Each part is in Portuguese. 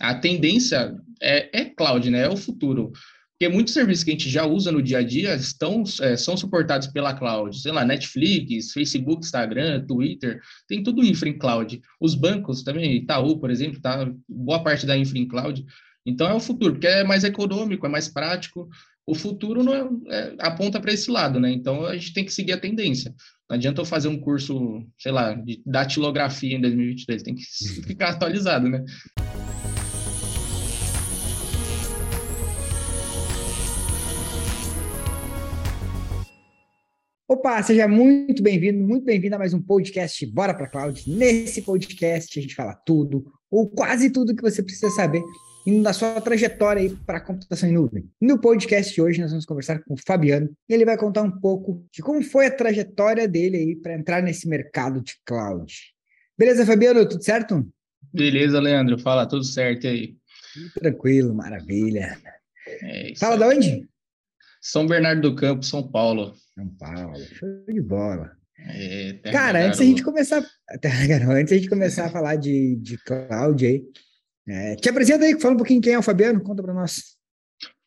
A tendência é, é cloud, né? É o futuro. Porque muitos serviços que a gente já usa no dia a dia estão, é, são suportados pela cloud. Sei lá, Netflix, Facebook, Instagram, Twitter, tem tudo infra em cloud. Os bancos também, Itaú, por exemplo, tá boa parte da infra em cloud. Então é o futuro, porque é mais econômico, é mais prático. O futuro não é, é, aponta para esse lado, né? Então a gente tem que seguir a tendência. Não adianta eu fazer um curso, sei lá, de datilografia em 2023, tem que ficar atualizado, né? Opa, seja muito bem-vindo, muito bem-vindo a mais um podcast Bora para Cloud. Nesse podcast a gente fala tudo, ou quase tudo que você precisa saber indo na sua trajetória aí para a computação em nuvem. No podcast de hoje nós vamos conversar com o Fabiano e ele vai contar um pouco de como foi a trajetória dele aí para entrar nesse mercado de cloud. Beleza, Fabiano? Tudo certo? Beleza, Leandro. Fala, tudo certo aí. Tranquilo, maravilha. É Fala aí. de onde? São Bernardo do Campo, São Paulo. São Paulo, show de bola. É, Cara, antes a gente começar, antes a gente começar a falar de, de cloud aí, é, te apresenta aí, fala um pouquinho quem é o Fabiano, conta para nós.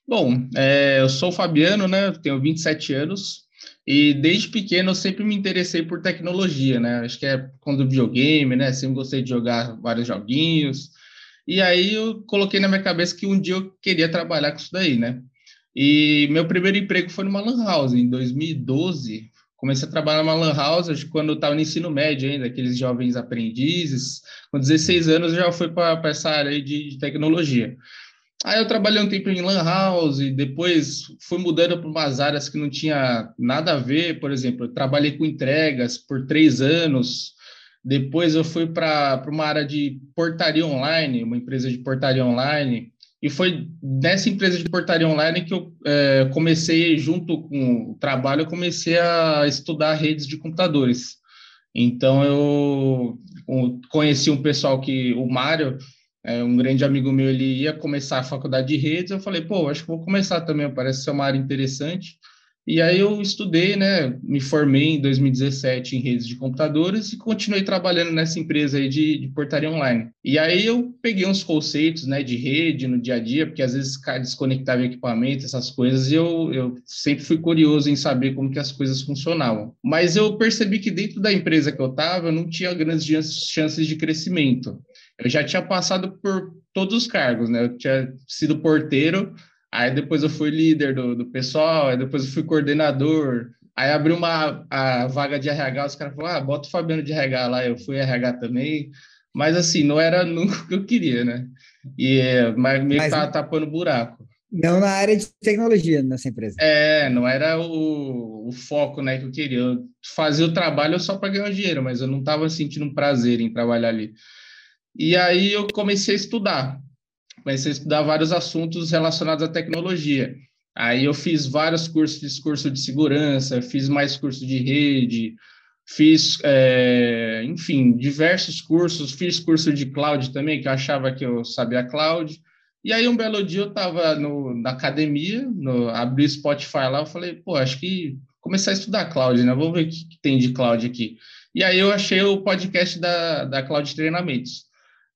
Bom, é, eu sou o Fabiano, né? Tenho 27 anos e desde pequeno eu sempre me interessei por tecnologia, né? Acho que é quando videogame, né? Sempre gostei de jogar vários joguinhos. E aí eu coloquei na minha cabeça que um dia eu queria trabalhar com isso daí, né? E meu primeiro emprego foi numa lan house, em 2012. Comecei a trabalhar numa lan house quando eu estava no ensino médio ainda, aqueles jovens aprendizes. Com 16 anos eu já fui para essa área de, de, tecnologia. Aí eu trabalhei um tempo em lan house, depois fui mudando para umas áreas que não tinha nada a ver. Por exemplo, eu trabalhei com entregas por três anos. Depois eu fui para uma área de portaria online, uma empresa de portaria online. E foi nessa empresa de portaria online que eu é, comecei, junto com o trabalho, eu comecei a estudar redes de computadores. Então, eu conheci um pessoal que, o Mário, é, um grande amigo meu, ele ia começar a faculdade de redes. Eu falei, pô, acho que vou começar também, parece ser uma área interessante. E aí eu estudei, né, me formei em 2017 em redes de computadores e continuei trabalhando nessa empresa aí de, de, portaria online. E aí eu peguei uns conceitos, né, de rede no dia a dia, porque às vezes desconectava equipamento, essas coisas, e eu, eu sempre fui curioso em saber como que as coisas funcionavam. Mas eu percebi que dentro da empresa que eu estava, eu não tinha grandes chances de crescimento. Eu já tinha passado por todos os cargos, né, eu tinha sido porteiro, Aí depois eu fui líder do, do pessoal, aí depois eu fui coordenador. Aí abriu uma a vaga de RH, os caras falaram, ah, bota o Fabiano de RH lá, eu fui RH também. Mas assim, não era nunca o que eu queria, né? E, mas meio que tava tapando buraco. Não na área de tecnologia nessa empresa. É, não era o, o foco né, que eu queria. Eu fazia o trabalho só para ganhar dinheiro, mas eu não estava sentindo um prazer em trabalhar ali. E aí eu comecei a estudar comecei a estudar vários assuntos relacionados à tecnologia. Aí eu fiz vários cursos, fiz curso de segurança, fiz mais curso de rede, fiz, é, enfim, diversos cursos, fiz curso de cloud também, que eu achava que eu sabia cloud. E aí um belo dia eu estava na academia, no, abri o Spotify lá, eu falei, pô, acho que começar a estudar cloud, né? Vamos ver o que, que tem de cloud aqui. E aí eu achei o podcast da, da Cloud Treinamentos.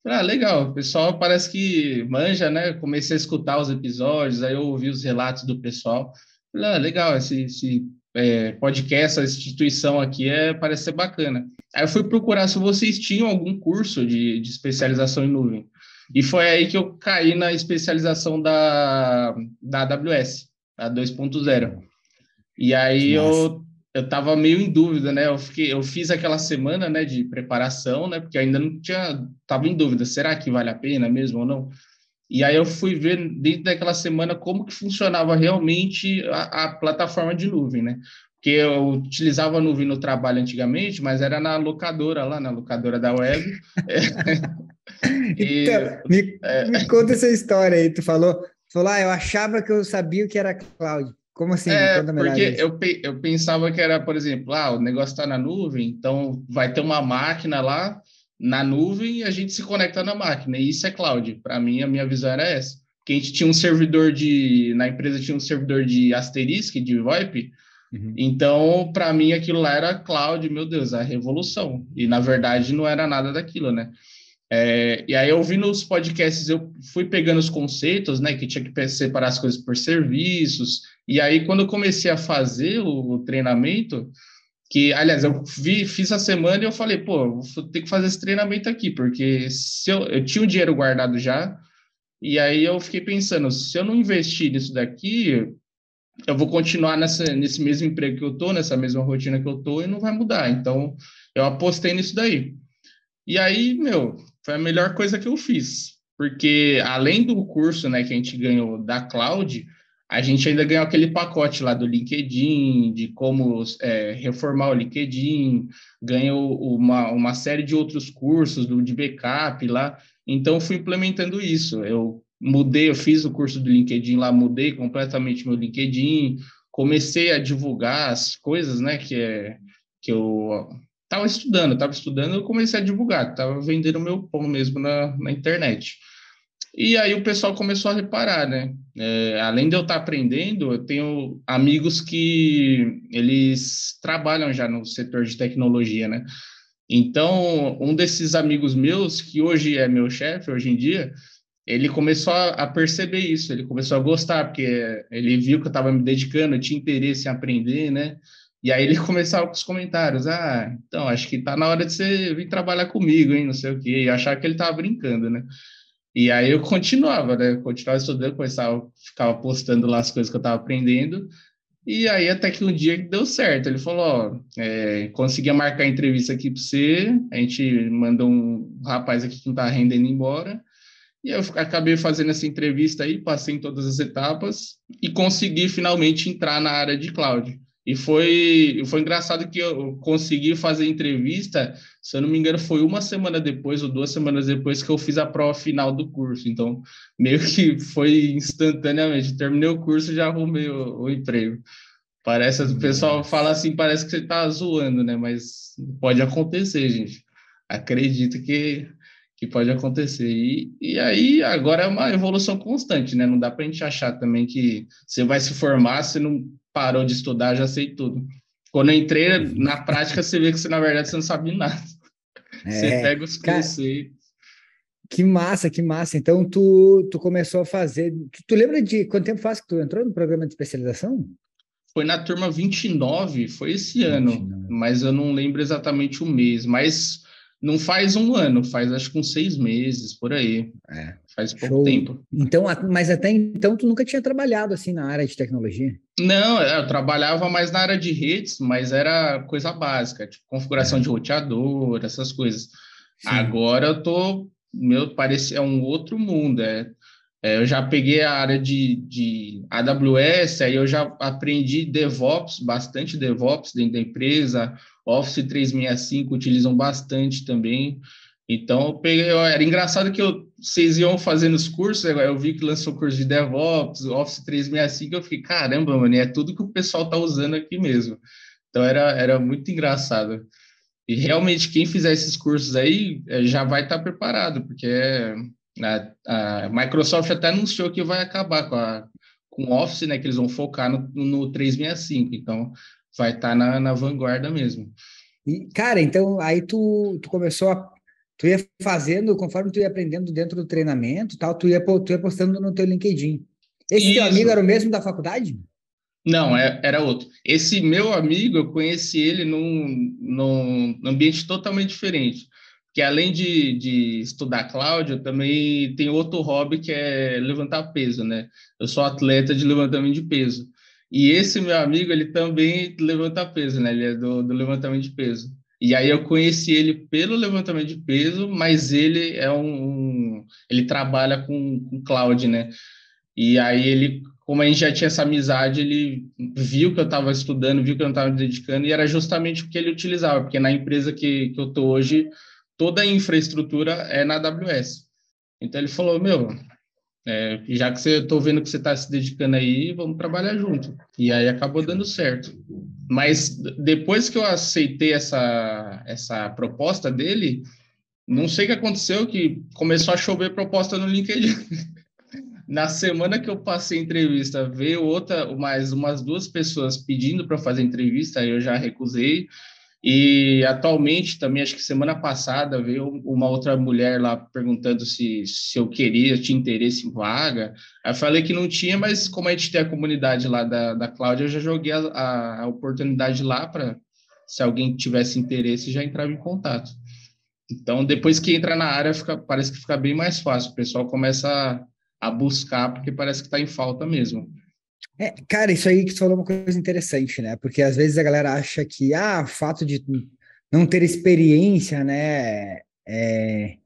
Ah, legal. O pessoal parece que manja, né? Comecei a escutar os episódios, aí eu ouvi os relatos do pessoal. Ah, legal, esse, esse é, podcast, essa instituição aqui é, parece ser bacana. Aí eu fui procurar se vocês tinham algum curso de, de especialização em nuvem. E foi aí que eu caí na especialização da, da AWS, a 2.0. E aí Nossa. eu eu estava meio em dúvida, né? Eu, fiquei, eu fiz aquela semana, né, de preparação, né? Porque ainda não tinha, estava em dúvida, será que vale a pena mesmo ou não? E aí eu fui ver dentro daquela semana como que funcionava realmente a, a plataforma de nuvem, né? Porque eu utilizava a nuvem no trabalho antigamente, mas era na locadora lá, na locadora da web. e, então, me, é... me conta essa história aí. Tu falou, falou, ah, eu achava que eu sabia o que era cloud. Como assim? É, porque eu, eu pensava que era, por exemplo, ah, o negócio está na nuvem, então vai ter uma máquina lá na nuvem e a gente se conecta na máquina. E isso é cloud. Para mim, a minha visão era essa. Que a gente tinha um servidor de. Na empresa tinha um servidor de Asterisk, de VoIP. Uhum. Então, para mim, aquilo lá era cloud, meu Deus, a revolução. E na verdade não era nada daquilo, né? É, e aí, ouvindo os podcasts, eu fui pegando os conceitos, né, que tinha que separar as coisas por serviços. E aí, quando eu comecei a fazer o, o treinamento, que, aliás, eu vi, fiz a semana e eu falei, pô, vou ter que fazer esse treinamento aqui, porque se eu, eu tinha o dinheiro guardado já, e aí eu fiquei pensando, se eu não investir nisso daqui, eu vou continuar nessa, nesse mesmo emprego que eu tô, nessa mesma rotina que eu tô, e não vai mudar. Então, eu apostei nisso daí. E aí, meu, foi a melhor coisa que eu fiz, porque além do curso, né, que a gente ganhou da Cloud, a gente ainda ganhou aquele pacote lá do LinkedIn, de como é, reformar o LinkedIn, ganhou uma, uma série de outros cursos do, de backup lá. Então, fui implementando isso. Eu mudei, eu fiz o curso do LinkedIn lá, mudei completamente meu LinkedIn, comecei a divulgar as coisas, né, que, é, que eu estava estudando, estava estudando, eu comecei a divulgar, estava vendendo meu pão mesmo na, na internet. E aí o pessoal começou a reparar, né? É, além de eu estar aprendendo, eu tenho amigos que eles trabalham já no setor de tecnologia, né? Então, um desses amigos meus, que hoje é meu chefe, hoje em dia, ele começou a, perceber isso, ele começou a gostar, porque ele viu que eu estava me dedicando, tinha interesse em aprender, né? E aí ele começava com os comentários, ah, então, acho que tá na hora de você vir trabalhar comigo, hein, não sei o quê, e achar que ele tava brincando, né? E aí eu continuava, né? continuava estudando, começava, ficava postando lá as coisas que eu estava aprendendo. E aí até que um dia deu certo. Ele falou, ó, é, conseguia marcar a entrevista aqui para você. A gente mandou um rapaz aqui que não está rendendo embora. E eu acabei fazendo essa entrevista aí, passei em todas as etapas e consegui finalmente entrar na área de cloud. E foi, foi engraçado que eu consegui fazer entrevista, se eu não me engano, foi uma semana depois ou duas semanas depois que eu fiz a prova final do curso. Então, meio que foi instantaneamente. Terminei o curso e já arrumei o, o emprego. Parece, o pessoal fala assim, parece que você está zoando, né? Mas pode acontecer, gente. Acredito que, que pode acontecer. E, e aí, agora é uma evolução constante, né? Não dá para a gente achar também que você vai se formar, você não parou de estudar, já sei tudo. Quando eu entrei na prática, você vê que você, na verdade, você não sabe nada. É, você pega os conceitos. Que massa, que massa. Então, tu, tu começou a fazer. Tu, tu, lembra de quanto tempo faz que tu entrou no programa de especialização? Foi na turma 29, foi esse 29. ano, mas eu não lembro exatamente o mês. Mas não faz um ano, faz acho que uns seis meses, por aí. É. Faz pouco Show. tempo. Então, mas até então tu nunca tinha trabalhado assim na área de tecnologia? Não, é, eu trabalhava mais na área de redes, mas era coisa básica, tipo configuração é. de roteador, essas coisas. Sim. Agora eu tô, meu, parece é um outro mundo, é, é, eu já peguei a área de, de AWS, aí eu já aprendi DevOps, bastante DevOps dentro da empresa, Office 365 utilizam bastante também. Então, eu peguei, era engraçado que eu, vocês iam fazendo os cursos, eu vi que lançou curso de DevOps, Office 365, eu fiquei, caramba, mano, é tudo que o pessoal está usando aqui mesmo. Então, era, era muito engraçado. E realmente, quem fizer esses cursos aí é, já vai estar tá preparado, porque a, a, Microsoft até anunciou que vai acabar com, a, com o Office, né, que eles vão focar no, no 365. Então, vai estar tá na, na vanguarda mesmo. E, cara, então aí tu, tu começou a. Tu ia fazendo, conforme tu ia aprendendo dentro do treinamento tal, tu ia, tu ia postando no teu LinkedIn. Esse Isso. teu amigo era o mesmo da faculdade? Não, é, era outro. Esse meu amigo, eu conheci ele num, num ambiente totalmente diferente. Porque além de, de estudar cloud, eu também tenho outro hobby que é levantar peso, né? Eu sou atleta de levantamento de peso. E esse meu amigo, ele também levanta peso, né? Ele é do, do levantamento de peso. E aí eu conheci ele pelo levantamento de peso, mas ele é um, um ele trabalha com, com cloud, né? E aí ele, como a gente já tinha essa amizade, ele viu que eu estava estudando, viu que eu não estava me dedicando, e era justamente o que ele utilizava, porque na empresa que, que eu estou hoje, toda a infraestrutura é na AWS. Então ele falou, meu, é, já que você estou vendo que você está se dedicando aí, vamos trabalhar junto. E aí acabou dando certo. Mas depois que eu aceitei essa, essa proposta dele, não sei o que aconteceu, que começou a chover proposta no LinkedIn. Na semana que eu passei a entrevista, veio outra, mais umas duas pessoas pedindo para fazer entrevista, eu já recusei. E atualmente, também, acho que semana passada, veio uma outra mulher lá perguntando se, se eu queria, tinha interesse em vaga. Aí falei que não tinha, mas como a gente tem a comunidade lá da, da Cláudia, eu já joguei a, a, a oportunidade lá para, se alguém tivesse interesse, já entrava em contato. Então, depois que entra na área, fica, parece que fica bem mais fácil. O pessoal começa a, a buscar, porque parece que está em falta mesmo. É, cara, isso aí que você falou é uma coisa interessante, né? Porque às vezes a galera acha que ah, o fato de não ter experiência, né, é,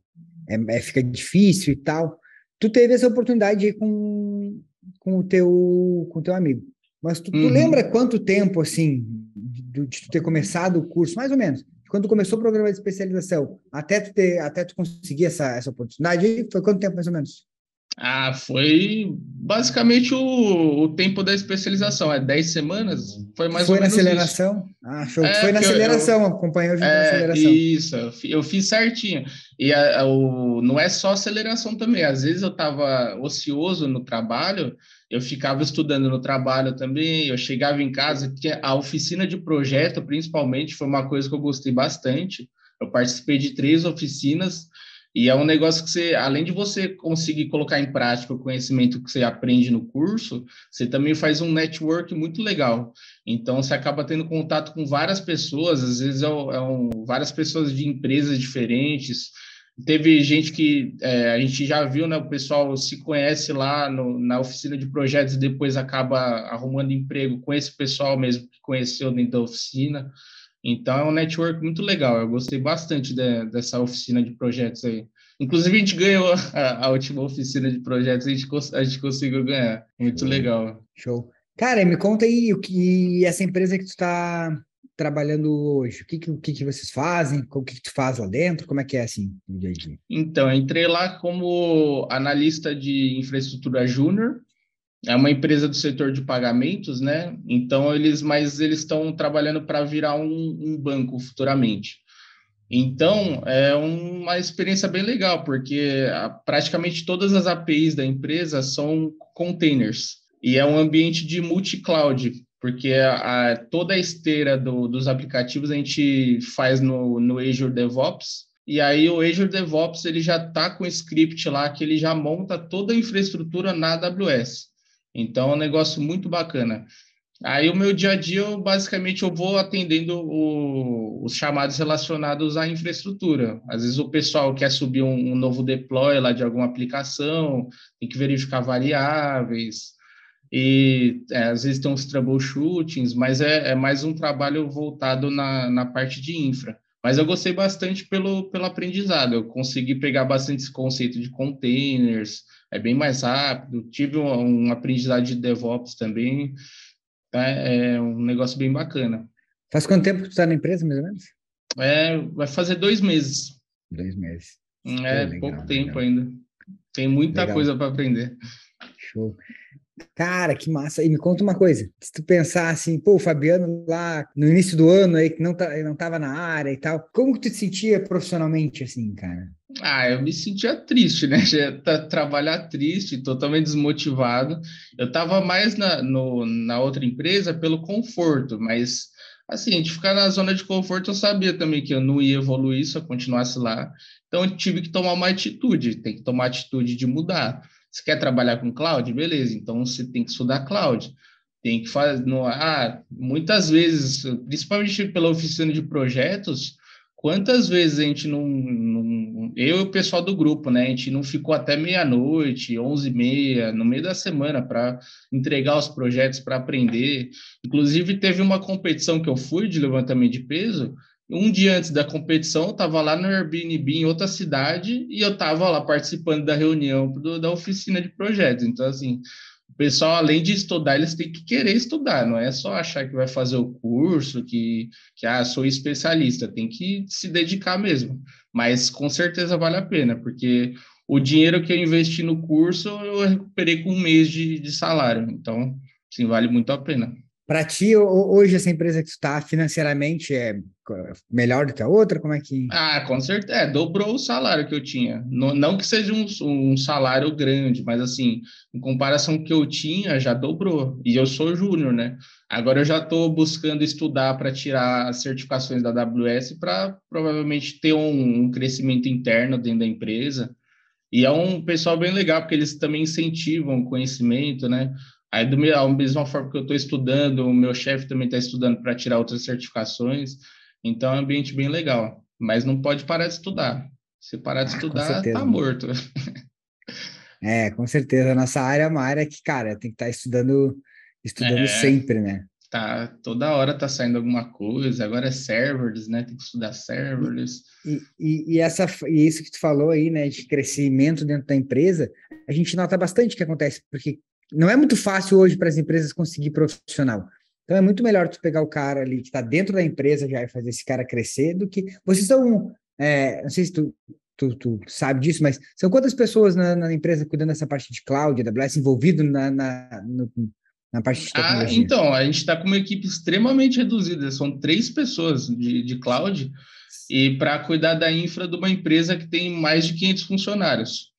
é, é fica difícil e tal. Tu teve essa oportunidade aí com, com o teu com o teu amigo. Mas tu, uhum. tu lembra quanto tempo, assim, de, de, tu ter começado o curso, mais ou menos? Quando tu começou o programa de especialização, até tu, ter, até tu conseguir essa, essa oportunidade, foi quanto tempo, mais ou menos? Ah, foi basicamente o, o tempo da especialização, é 10 semanas, foi mais foi ou menos Foi na aceleração? Ah, show. É, foi na aceleração, eu, acompanhou é, na aceleração. Isso, eu fiz certinho. E a, a, o, não é só aceleração também, às vezes eu estava ocioso no trabalho, eu ficava estudando no trabalho também, eu chegava em casa, que a oficina de projeto, principalmente, foi uma coisa que eu gostei bastante, eu participei de três oficinas, e é um negócio que você, além de você conseguir colocar em prática o conhecimento que você aprende no curso, você também faz um network muito legal. Então, você acaba tendo contato com várias pessoas, às vezes é, é um, várias pessoas de empresas diferentes. Teve gente que é, a gente já viu, né? O pessoal se conhece lá no, na oficina de projetos e depois acaba arrumando emprego com esse pessoal mesmo que conheceu dentro da oficina. Então é um network muito legal. Eu gostei bastante de, dessa oficina de projetos aí. Inclusive, a gente ganhou a, a última oficina de projetos, a gente, a gente conseguiu ganhar. Muito legal. Show. Cara, me conta aí o que essa empresa que tu está trabalhando hoje? O que, que, o que, que vocês fazem? O que, que tu faz lá dentro? Como é que é assim no dia a dia? Então, entrei lá como analista de infraestrutura júnior é uma empresa do setor de pagamentos, né? Então eles, mas eles estão trabalhando para virar um, um, banco futuramente. Então é uma experiência bem legal, porque praticamente todas as APIs da empresa são containers e é um ambiente de multi-cloud, porque a, a, toda a esteira do, dos aplicativos a gente faz no, no Azure DevOps. E aí o Azure DevOps ele já está com o script lá que ele já monta toda a infraestrutura na AWS. Então, é um negócio muito bacana. Aí, o meu dia a dia, eu, basicamente, eu vou atendendo o, os chamados relacionados à infraestrutura. Às vezes, o pessoal quer subir um, um novo deploy lá de alguma aplicação, tem que verificar variáveis, e é, às vezes tem uns troubleshootings, mas é, é mais um trabalho voltado na, na parte de infra. Mas eu gostei bastante pelo, pelo aprendizado, eu consegui pegar bastante esse conceito de containers, é bem mais rápido. Tive um, um aprendizado de DevOps também, tá? é um negócio bem bacana. Faz quanto tempo que tu está na empresa, mais ou menos? É, vai fazer dois meses. Dois meses. É, legal, pouco tempo legal. ainda. Tem muita legal. coisa para aprender. Show. Cara, que massa. E me conta uma coisa. Se tu pensar assim, pô, o Fabiano lá no início do ano aí, que não, tá, não tava na área e tal, como que tu te sentia profissionalmente assim, cara? Ah, eu me sentia triste, né? Trabalhar triste, totalmente desmotivado. Eu tava mais na, no, na outra empresa pelo conforto, mas assim, gente ficar na zona de conforto, eu sabia também que eu não ia evoluir se eu continuasse lá. Então, eu tive que tomar uma atitude, tem que tomar atitude de mudar. Você quer trabalhar com cloud? Beleza, então você tem que estudar cloud. Tem que fazer. No, ah, muitas vezes, principalmente pela oficina de projetos, quantas vezes a gente não, não, Eu e o pessoal do grupo, né? A gente não ficou até meia-noite, onze e meia, no meio da semana, para entregar os projetos, para aprender. Inclusive, teve uma competição que eu fui de levantamento de peso um dia antes da competição, eu estava lá no Airbnb em outra cidade e eu estava lá participando da reunião do, da oficina de projetos. Então, assim, o pessoal, além de estudar, eles têm que querer estudar, não é só achar que vai fazer o curso, que, que ah, sou especialista, tem que se dedicar mesmo. Mas com certeza vale a pena, porque o dinheiro que eu investi no curso, eu recuperei com um mês de, de salário. Então, sim, vale muito a pena. Para ti, hoje, essa empresa que tu está financeiramente é melhor do que a outra? Como é que. Ah, com certeza. É, dobrou o salário que eu tinha. Não, que seja um, um, salário grande, mas assim, em comparação que eu tinha, já dobrou. E eu sou júnior, né? Agora eu já estou buscando estudar para tirar as certificações da AWS para provavelmente ter um, um crescimento interno dentro da empresa. E é um pessoal bem legal, porque eles também incentivam o conhecimento, né? Aí, do da mesma forma que eu estou estudando, o meu chefe também está estudando para tirar outras certificações. Então, é um ambiente bem legal. Mas não pode parar de estudar. Se parar de ah, estudar, tá morto. É, com certeza. A nossa área é uma área que, cara, tem que estar tá estudando, estudando é, sempre, né? Tá, toda hora tá saindo alguma coisa. Agora é serverless, né? Tem que estudar serverless. E, e, e, essa, e isso que tu falou aí, né, de crescimento dentro da empresa, a gente nota bastante que acontece, porque não é muito fácil hoje para as empresas conseguir profissional. Então é muito melhor tu pegar o cara ali que está dentro da empresa já e fazer esse cara crescer do que vocês são, é, não sei se tu, tu, tu, sabe disso, mas são quantas pessoas na, na, empresa cuidando dessa parte de cloud, AWS, envolvido na, na, no, na parte de ah, tecnologia? Ah, então, a gente está com uma equipe extremamente reduzida, são três pessoas de, de cloud e para cuidar da infra de uma empresa que tem mais de 500 funcionários.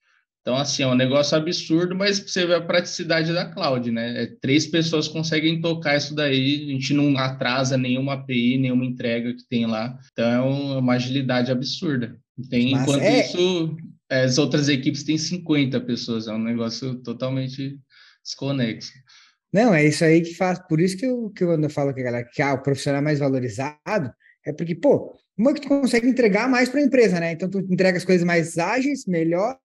Então, assim, é um negócio absurdo, mas você vê a praticidade da cloud, né? É, três pessoas conseguem tocar isso daí, a gente não atrasa nenhuma API, nenhuma entrega que tem lá. Então, é uma agilidade absurda. Tem, enquanto é... isso, as outras equipes têm 50 pessoas, é um negócio totalmente desconexo. Não, é isso aí que faz, por isso que eu, que eu falo que a galera que ah, o profissional é mais valorizado, é porque, pô, como é que tu consegue entregar mais para a empresa, né? Então, tu entrega as coisas mais ágeis, melhor,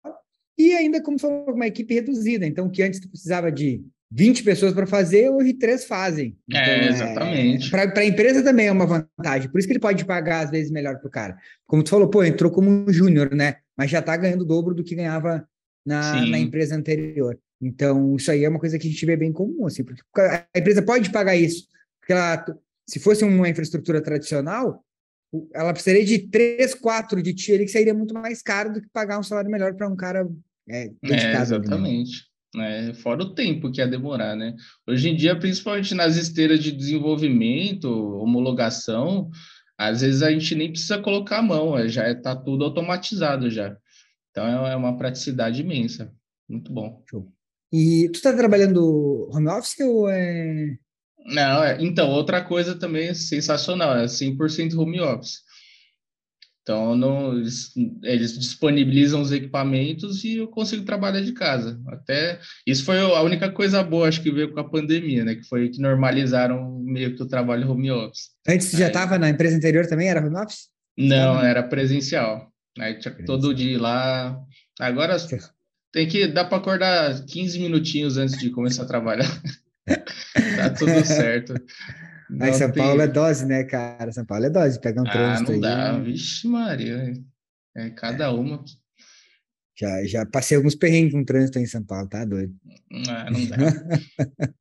e ainda como foi uma equipe reduzida, então que antes tu precisava de 20 pessoas para fazer, hoje três fazem. É, então, é, exatamente. É, para a empresa também é uma vantagem, por isso que ele pode pagar às vezes melhor para o cara. Como tu falou, pô, entrou como um júnior, né? Mas já está ganhando o dobro do que ganhava na, na, empresa anterior. Então, isso aí é uma coisa que a gente vê bem comum, assim, porque a empresa pode pagar isso, porque ela, se fosse uma infraestrutura tradicional, ela precisaria de três, quatro de ti ali, que seria muito mais caro do que pagar um salário melhor para um cara é, é exatamente. É, fora o tempo que ia demorar, né? Hoje em dia, principalmente nas esteiras de desenvolvimento, homologação, às vezes a gente nem precisa colocar a mão, é, já está tudo automatizado já. Então é, é uma praticidade imensa. Muito bom. Show. E tu está trabalhando home office ou é. Não, é, então, outra coisa também sensacional, é 100% home office. Então, não, eles, eles, disponibilizam os equipamentos e eu consigo trabalhar de casa. Até isso foi a única coisa boa, acho que veio com a pandemia, né? Que foi que normalizaram meio que o trabalho home office. Antes Aí, já estava na empresa anterior também, era home office? Não, era presencial. Aí tinha todo dia lá. Agora tem que dá para acordar 15 minutinhos antes de começar a trabalhar. tá tudo certo. Aí São tem... Paulo é dose, né, cara? São Paulo é dose, pegar um ah, trânsito não dá. Aí. Vixe Maria, é cada uma. Já, já passei alguns perrengues com trânsito em São Paulo, tá doido? Ah, não dá.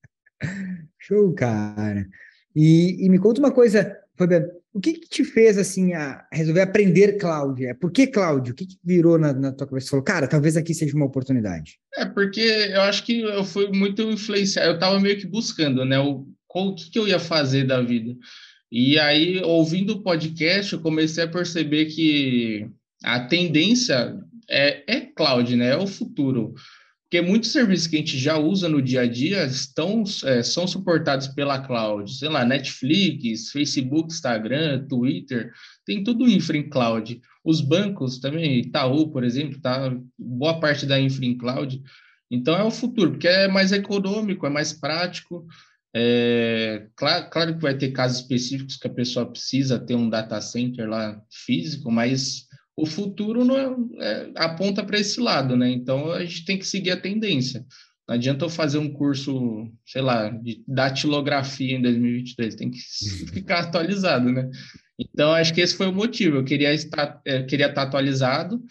Show, cara. E, e, me conta uma coisa, Fabiano, o que, que te fez, assim, a resolver aprender Cláudia? Por que Cláudio? O que, que virou na, na, tua cabeça? Você falou, cara, talvez aqui seja uma oportunidade. É, porque eu acho que eu fui muito influenciado, eu estava meio que buscando, né, o, o que, que eu ia fazer da vida. E aí, ouvindo o podcast, eu comecei a perceber que a tendência é, é cloud, né? É o futuro. Porque muitos serviços que a gente já usa no dia a dia estão, é, são suportados pela cloud. Sei lá, Netflix, Facebook, Instagram, Twitter, tem tudo infra em cloud. Os bancos também, Itaú, por exemplo, tá boa parte da infra em cloud. Então é o futuro, porque é mais econômico, é mais prático. É, claro, claro que vai ter casos específicos que a pessoa precisa ter um data center lá físico, mas o futuro não é, é, aponta para esse lado, né? Então a gente tem que seguir a tendência. Não adianta eu fazer um curso, sei lá, de datilografia em 2023, tem que ficar atualizado, né? Então acho que esse foi o motivo. Eu queria estar, é, queria estar atualizado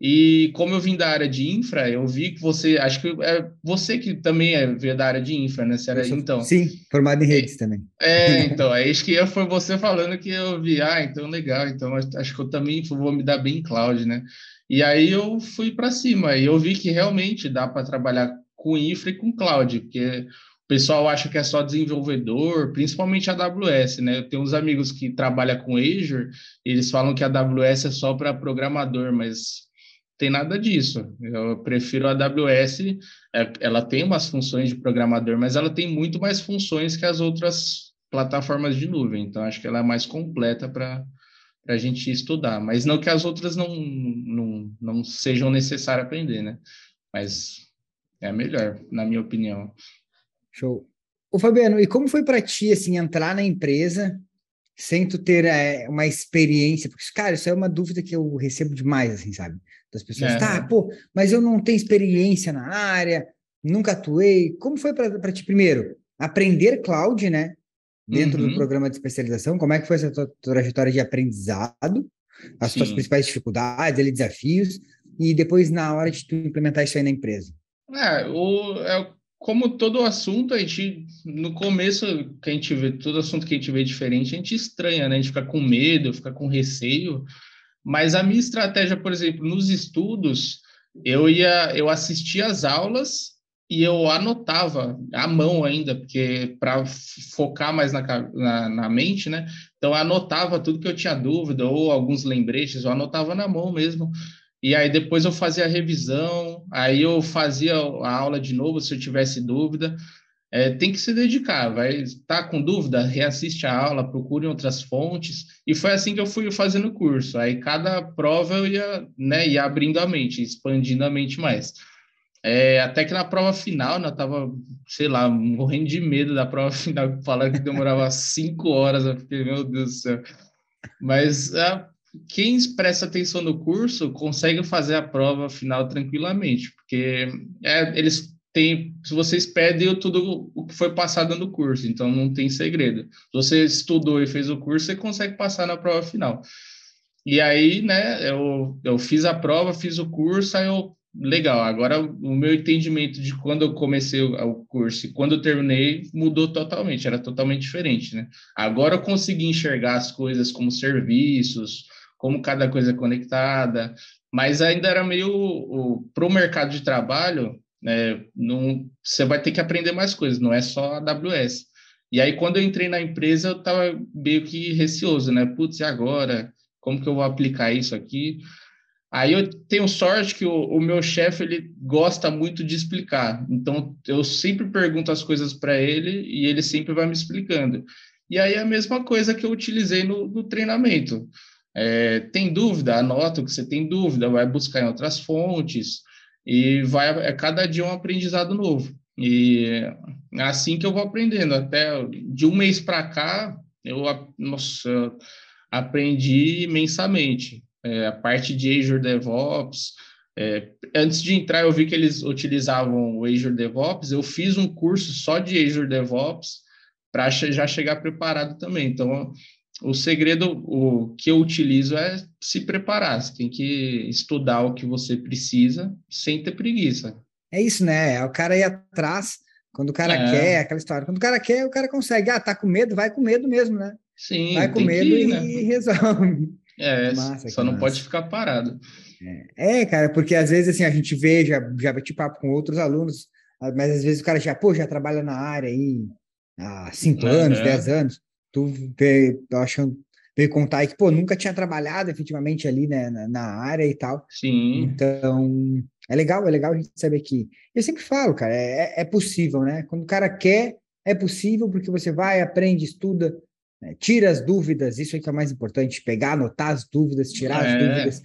e como eu vim da área de infra, eu vi que você, acho que é você que também é, veio da área de infra, né? Era, então, sim, formado em redes é, também. É, então, é isso que foi você falando que eu vi, ah, então legal, então acho que eu também vou me dar bem em cloud, né? E aí eu fui para cima e eu vi que realmente dá para trabalhar com infra e com cloud, porque pessoal acha que é só desenvolvedor, principalmente a AWS, né? Eu tenho uns amigos que trabalham com Azure, eles falam que a AWS é só para programador, mas tem nada disso. Eu prefiro a AWS, é, ela tem umas funções de programador, mas ela tem muito mais funções que as outras plataformas de nuvem. Então, acho que ela é mais completa para a gente estudar. Mas não que as outras não, não, não sejam necessárias aprender, né? Mas é a melhor, na minha opinião. Show. Ô, Fabiano, e como foi para ti, assim, entrar na empresa sem tu ter é, uma experiência? Porque, cara, isso é uma dúvida que eu recebo demais, assim, sabe? Das pessoas, é. tá, pô, mas eu não tenho experiência na área, nunca atuei. Como foi para ti, primeiro, aprender cloud, né? Dentro uhum. do programa de especialização, como é que foi essa tua trajetória de aprendizado, as Sim. tuas principais dificuldades, ali, desafios, e depois na hora de tu implementar isso aí na empresa? É, o, é como todo assunto, a gente, no começo, que a gente vê, todo assunto que a gente vê diferente, a gente estranha, né? A gente fica com medo, fica com receio. Mas a minha estratégia, por exemplo, nos estudos, eu ia, eu assistia as aulas e eu anotava à mão ainda, porque para focar mais na, na, na, mente, né? Então, eu anotava tudo que eu tinha dúvida, ou alguns lembretes, eu anotava na mão mesmo. E aí depois eu fazia a revisão, aí eu fazia a aula de novo se eu tivesse dúvida. É, tem que se dedicar, vai estar tá com dúvida, reassiste a aula, procure outras fontes. E foi assim que eu fui fazendo o curso. Aí cada prova eu ia, né, ia abrindo a mente, expandindo a mente mais. É, até que na prova final, né, eu tava, sei lá, morrendo de medo da prova final, falando que demorava cinco horas, eu fiquei, meu Deus do céu. Mas é, quem presta atenção no curso consegue fazer a prova final tranquilamente, porque é, eles têm, se vocês pedem tudo o que foi passado no curso, então não tem segredo. Se você estudou e fez o curso, você consegue passar na prova final. E aí, né, eu, eu fiz a prova, fiz o curso, aí eu, legal, agora o meu entendimento de quando eu comecei o curso e quando eu terminei mudou totalmente, era totalmente diferente, né? Agora eu consegui enxergar as coisas como serviços, como cada coisa é conectada, mas ainda era meio para o mercado de trabalho, né, não, você vai ter que aprender mais coisas, não é só AWS. E aí, quando eu entrei na empresa, eu estava meio que receoso, né? Putz, e agora? Como que eu vou aplicar isso aqui? Aí eu tenho sorte que o, o meu chefe ele gosta muito de explicar. Então eu sempre pergunto as coisas para ele e ele sempre vai me explicando. E aí a mesma coisa que eu utilizei no, no treinamento. É, tem dúvida? Anota que você tem dúvida, vai buscar em outras fontes e vai é cada dia um aprendizado novo. E é assim que eu vou aprendendo. Até de um mês para cá, eu nossa, aprendi imensamente. É, a parte de Azure DevOps. É, antes de entrar, eu vi que eles utilizavam o Azure DevOps. Eu fiz um curso só de Azure DevOps para já chegar preparado também. Então, o segredo, o que eu utilizo é se preparar. Você tem que estudar o que você precisa sem ter preguiça. É isso, né? É o cara ir atrás. Quando o cara é. quer, aquela história. Quando o cara quer, o cara consegue. Ah, tá com medo? Vai com medo mesmo, né? Sim. Vai com medo ir, né? e resolve. É, massa, só não massa. pode ficar parado. É. é, cara, porque às vezes assim, a gente vê, já, já bati papo com outros alunos, mas às vezes o cara já, pô, já trabalha na área aí há cinco uhum. anos, dez anos tu veio, achando, veio contar aí que, pô, nunca tinha trabalhado efetivamente ali, né, na, na, área e tal. Sim. Então, é legal, é legal a gente saber que. Eu sempre falo, cara, é, é possível, né? Quando o cara quer, é possível, porque você vai, aprende, estuda, né? tira as dúvidas, isso é que é o mais importante, pegar, anotar as dúvidas, tirar é. as dúvidas.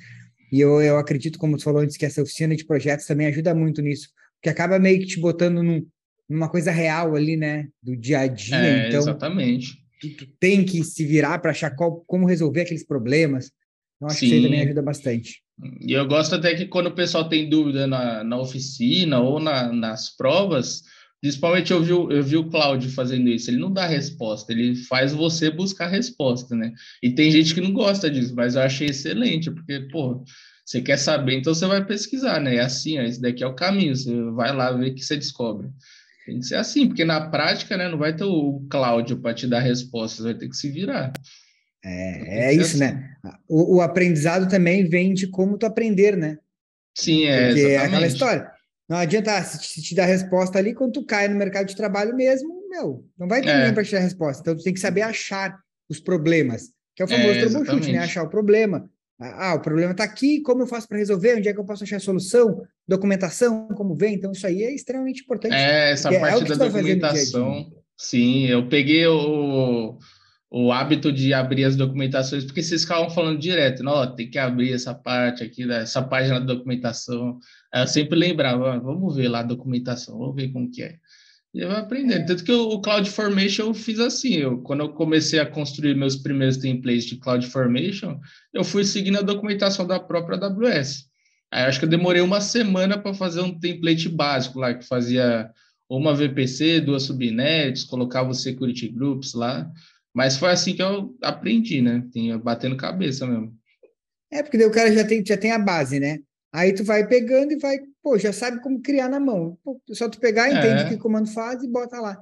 E eu, eu acredito, como tu falou antes, que essa oficina de projetos também ajuda muito nisso, porque acaba meio que te botando num, numa coisa real ali, né? Do dia a dia. É, então, exatamente tu, tu tem que se virar para achar qual, como resolver aqueles problemas. Então, acho Sim. que isso também ajuda bastante. E eu gosto até que quando o pessoal tem dúvida na, na oficina ou na, nas provas, principalmente eu vi, eu vi o Cláudio fazendo isso, ele não dá resposta, ele faz você buscar resposta, né? E tem gente que não gosta disso, mas eu achei excelente, porque, pô, você quer saber, então você vai pesquisar, né? É assim, ó, esse daqui é o caminho, você vai lá ver que você descobre. Tem que ser assim, porque na prática, né, não vai ter o Cláudio para te dar respostas, vai ter que se virar. É, é isso, né? assim. né? O, o, aprendizado também vem de como tu aprender, né? Sim, é. Porque exatamente. é aquela história. Não adianta se te dar resposta ali, quando tu cai no mercado de trabalho mesmo, meu, não vai ter é. ninguém para te dar resposta. Então, tu tem que saber achar os problemas, que é o famoso é, troubleshoot, né? Achar o problema. Ah, o problema está aqui, como eu faço para resolver? Onde é que eu posso achar a solução? Documentação, como vem? Então, isso aí é extremamente importante. É, essa é parte é da documentação. Sim, eu peguei o, o hábito de abrir as documentações, porque vocês ficavam falando direto, não, tem que abrir essa parte aqui, né, essa página da documentação. Eu sempre lembrava, ah, vamos ver lá a documentação, vamos ver como que é. E eu aprendendo. Tanto que o, Cloud Formation eu fiz assim. Eu, quando eu comecei a construir meus primeiros templates de Cloud Formation, eu fui seguindo a documentação da própria AWS. Aí acho que eu demorei uma semana para fazer um template básico lá, que fazia uma VPC, duas subnets, colocava os security groups lá. Mas foi assim que eu aprendi, né? Tinha batendo cabeça mesmo. É, porque daí o cara já tem, já tem a base, né? Aí tu vai pegando e vai, pô, já sabe como criar na mão. Pô, só tu pegar, entende é. o que o comando faz e bota lá.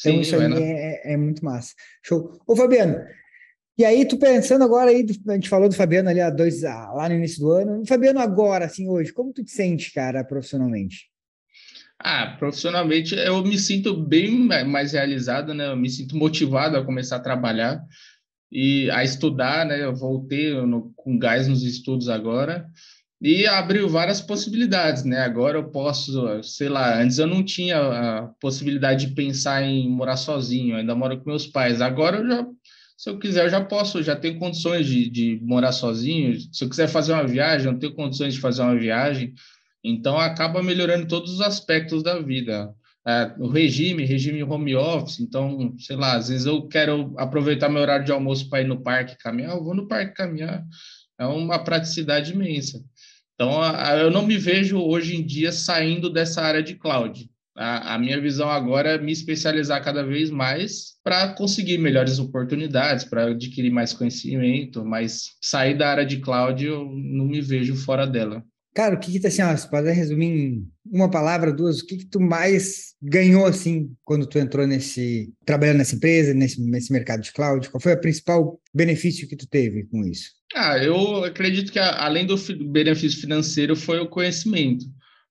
Então Sim, isso aí é, é, muito massa. Show. Ô, Fabiano, e aí tu pensando agora aí, a gente falou do Fabiano ali há dois, lá no início do ano. Fabiano agora, assim, hoje, como tu te sente, cara, profissionalmente? Ah, profissionalmente eu me sinto bem mais realizado, né? Eu me sinto motivado a começar a trabalhar e a estudar, né? Eu voltei no, com gás nos estudos agora e abriu várias possibilidades, né? Agora eu posso, sei lá, antes eu não tinha a possibilidade de pensar em morar sozinho, ainda moro com meus pais. Agora eu já, se eu quiser, eu já posso, já tenho condições de, de morar sozinho. Se eu quiser fazer uma viagem, eu tenho condições de fazer uma viagem. Então acaba melhorando todos os aspectos da vida. É, o regime, regime home office, então, sei lá, às vezes eu quero aproveitar meu horário de almoço para ir no parque caminhar, eu vou no parque caminhar. É uma praticidade imensa. Então, eu não me vejo hoje em dia saindo dessa área de cloud. A, a minha visão agora é me especializar cada vez mais para conseguir melhores oportunidades, para adquirir mais conhecimento, mas sair da área de cloud eu não me vejo fora dela. Cara, o que que tá assim, ó, se puder resumir em uma palavra, duas, o que que tu mais ganhou, assim, quando tu entrou nesse, trabalhando nessa empresa, nesse, nesse mercado de cloud? Qual foi o principal benefício que tu teve com isso? Ah, eu acredito que além do benefício financeiro foi o conhecimento,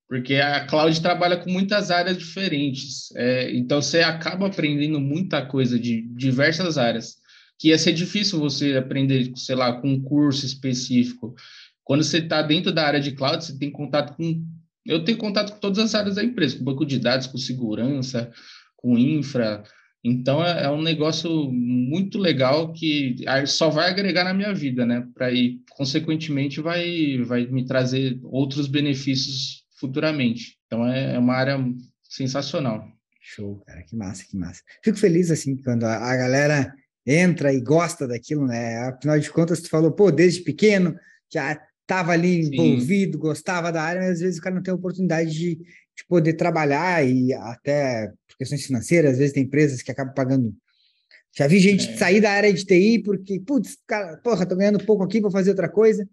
porque a cloud trabalha com muitas áreas diferentes, é, então você acaba aprendendo muita coisa de diversas áreas, que ia ser difícil você aprender, sei lá, com um curso específico. Quando você está dentro da área de cloud, você tem contato com. Eu tenho contato com todas as áreas da empresa, com banco de dados, com segurança, com infra. Então é, é um negócio muito legal que só vai agregar na minha vida, né? Para ir, consequentemente, vai, vai me trazer outros benefícios futuramente. Então é, é uma área sensacional. Show, cara, que massa, que massa. Fico feliz assim quando a, a galera entra e gosta daquilo, né? Afinal de contas, tu falou, pô, desde pequeno já estava ali envolvido, Sim. gostava da área, mas às vezes o cara não tem oportunidade de, de poder trabalhar e até por questões financeiras, às vezes tem empresas que acabam pagando. Já vi gente é. sair da área de TI porque, putz, cara, porra, tô ganhando pouco aqui, vou fazer outra coisa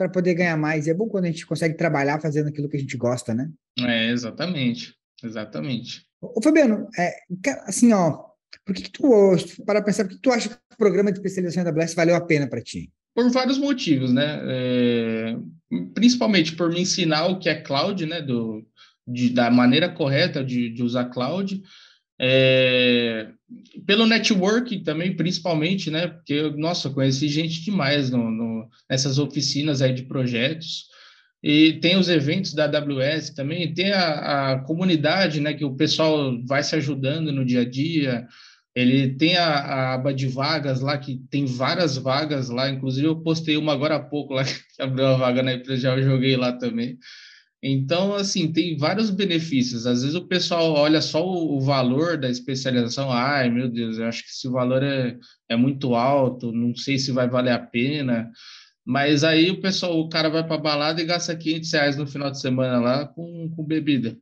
para poder ganhar mais. E é bom quando a gente consegue trabalhar fazendo aquilo que a gente gosta, né? É, exatamente. Exatamente. Ô, Fabiano, é, assim, ó, por que, que tu, para pensar, por que tu acha que o programa de especialização da Blast valeu a pena para ti? por vários motivos, né? É, principalmente por me ensinar o que é cloud, né? Do, de, da maneira correta de, de usar cloud. É, pelo network também, principalmente, né? Porque, nossa, conheci gente demais no, no, nessas oficinas aí de projetos. E tem os eventos da AWS também, tem a, a comunidade, né? Que o pessoal vai se ajudando no dia a dia. Ele tem a, a, aba de vagas lá, que tem várias vagas lá, inclusive eu postei uma agora há pouco lá, que abriu a vaga na empresa, já joguei lá também. Então, assim, tem vários benefícios. Às vezes o pessoal olha só o, valor da especialização, ai meu Deus, eu acho que esse valor é, é muito alto, não sei se vai valer a pena. Mas aí o pessoal, o cara vai para balada e gasta 500 reais no final de semana lá com, com bebida.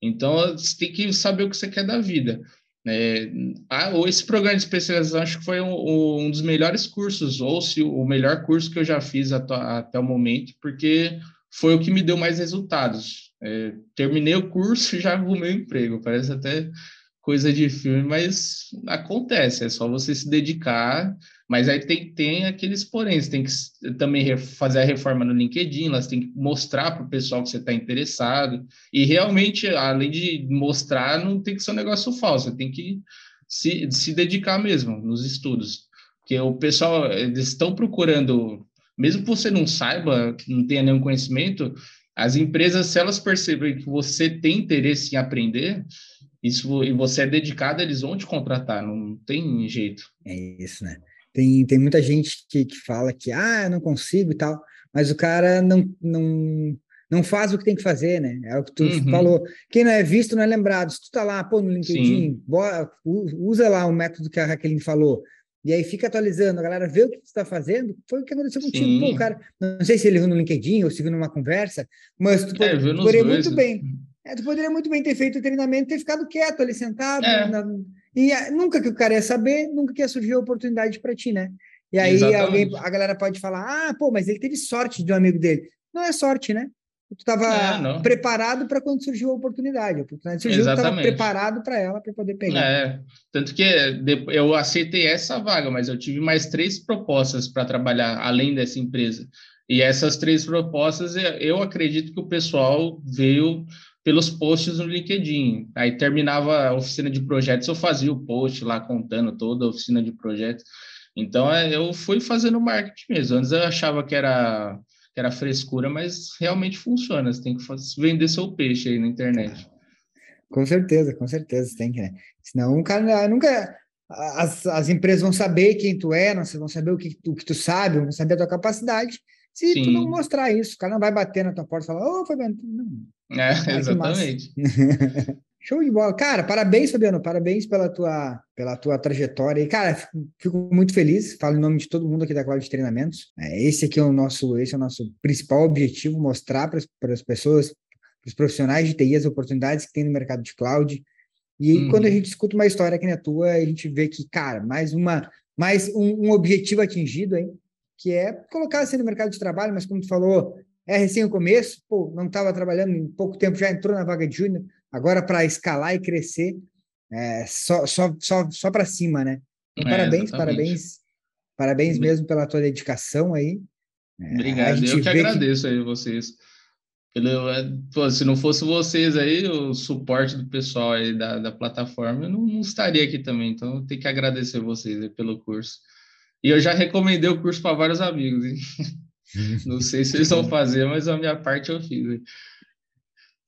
Então, você tem que saber o que você quer da vida. É, esse programa de especialização acho que foi um, um, dos melhores cursos, ou se o melhor curso que eu já fiz até o momento, porque foi o que me deu mais resultados. É, terminei o curso e já arrumei um emprego, parece até coisa de filme, mas acontece, é só você se dedicar. Mas aí tem, tem aqueles porém, você tem que também fazer a reforma no LinkedIn, elas tem que mostrar para o pessoal que você está interessado. E realmente, além de mostrar, não tem que ser um negócio falso, você tem que se, se dedicar mesmo nos estudos. Porque o pessoal, eles estão procurando, mesmo que você não saiba, não tenha nenhum conhecimento, as empresas, se elas perceberem que você tem interesse em aprender, isso, e você é dedicado, eles vão te contratar, não tem jeito. É isso, né? Tem, tem muita gente que, que fala que, ah, eu não consigo e tal, mas o cara não, não, não faz o que tem que fazer, né? É o que tu uhum. falou. Quem não é visto não é lembrado. Se tu tá lá, pô, no LinkedIn, bora, usa lá o método que a Raqueline falou, e aí fica atualizando, a galera vê o que você está fazendo, foi o que aconteceu contigo. Sim. Pô, cara, não sei se ele viu no LinkedIn ou se viu numa conversa, mas tu, é, poderia muito né? bem. É, tu poderia muito bem ter feito o treinamento ter ficado quieto ali sentado. É. Na, e a, nunca que o cara ia saber, nunca que ia surgir a oportunidade para ti, né? E aí alguém, a galera pode falar: ah, pô, mas ele teve sorte de um amigo dele. Não é sorte, né? Tu estava preparado para quando surgiu a oportunidade. A oportunidade surgiu, estava preparado para ela para poder pegar. É, tanto que eu aceitei essa vaga, mas eu tive mais três propostas para trabalhar além dessa empresa. E essas três propostas, eu acredito que o pessoal veio pelos posts no LinkedIn. Aí terminava a oficina de projetos, eu fazia o post lá contando toda a oficina de projetos. Então é, eu fui fazendo marketing mesmo. Antes eu achava que era que era frescura, mas realmente funciona. Você tem que vender seu peixe aí na internet. Com certeza, com certeza, tem que. Né? Senão o cara nunca. As, as empresas vão saber quem tu é, vão saber o que, o que tu sabe, vão saber a tua capacidade. Se Sim. tu não mostrar isso, o cara não vai bater na tua porta e falar, ô, oh, Fabiano, não. É, exatamente. Show de bola. Cara, parabéns, Fabiano. Parabéns pela tua, pela tua trajetória. E, cara, fico muito feliz. Falo em nome de todo mundo aqui da Cloud Treinamentos. É, esse aqui é o nosso, esse é o nosso principal objetivo, mostrar para as pessoas, para os profissionais de TI, as oportunidades que tem no mercado de cloud. E uhum. quando a gente escuta uma história que nem a tua, a gente vê que, cara, mais uma, mais um, um objetivo atingido aí, que é colocar assim no mercado de trabalho, mas como tu falou, é recém o começo, pô, não estava trabalhando em pouco tempo, já entrou na vaga de júnior, Agora, para escalar e crescer, é, só, só, só, só para cima, né? Então, é, parabéns, parabéns, parabéns mesmo pela tua dedicação aí. É, Obrigado, eu que agradeço que... aí vocês. É, pô, se não fosse vocês aí, o suporte do pessoal aí da, da plataforma, eu não, não estaria aqui também. Então, eu tenho que agradecer vocês pelo curso. E eu já recomendei o curso para vários amigos. Hein? não sei se eles vão fazer, mas a minha parte eu fiz. Hein?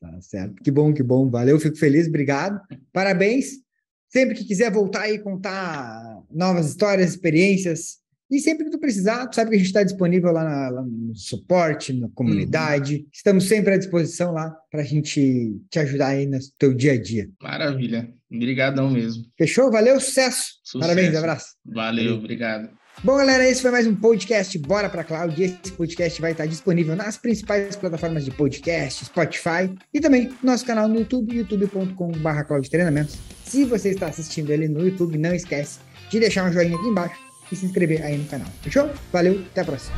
Tá certo. Que bom, que bom. Valeu, fico feliz, obrigado. Parabéns. Sempre que quiser voltar aí contar novas histórias, experiências, e sempre que tu precisar, tu sabe que a gente está disponível lá, na, lá, no suporte, na comunidade. Uhum. Estamos sempre à disposição lá para a gente te ajudar aí no teu dia a dia. Maravilha. Obrigadão mesmo. Fechou? Valeu, sucesso. sucesso. Parabéns, abraço. Valeu, Valeu, obrigado. Bom, galera, esse foi mais um podcast Bora para Cloud. Esse podcast vai estar disponível nas principais plataformas de podcast, Spotify e também no nosso canal no YouTube, youtube.com.br Treinamentos. Se você está assistindo ele no YouTube, não esquece de deixar um joinha aqui embaixo e se inscrever aí no canal. Fechou? Valeu, até a próxima.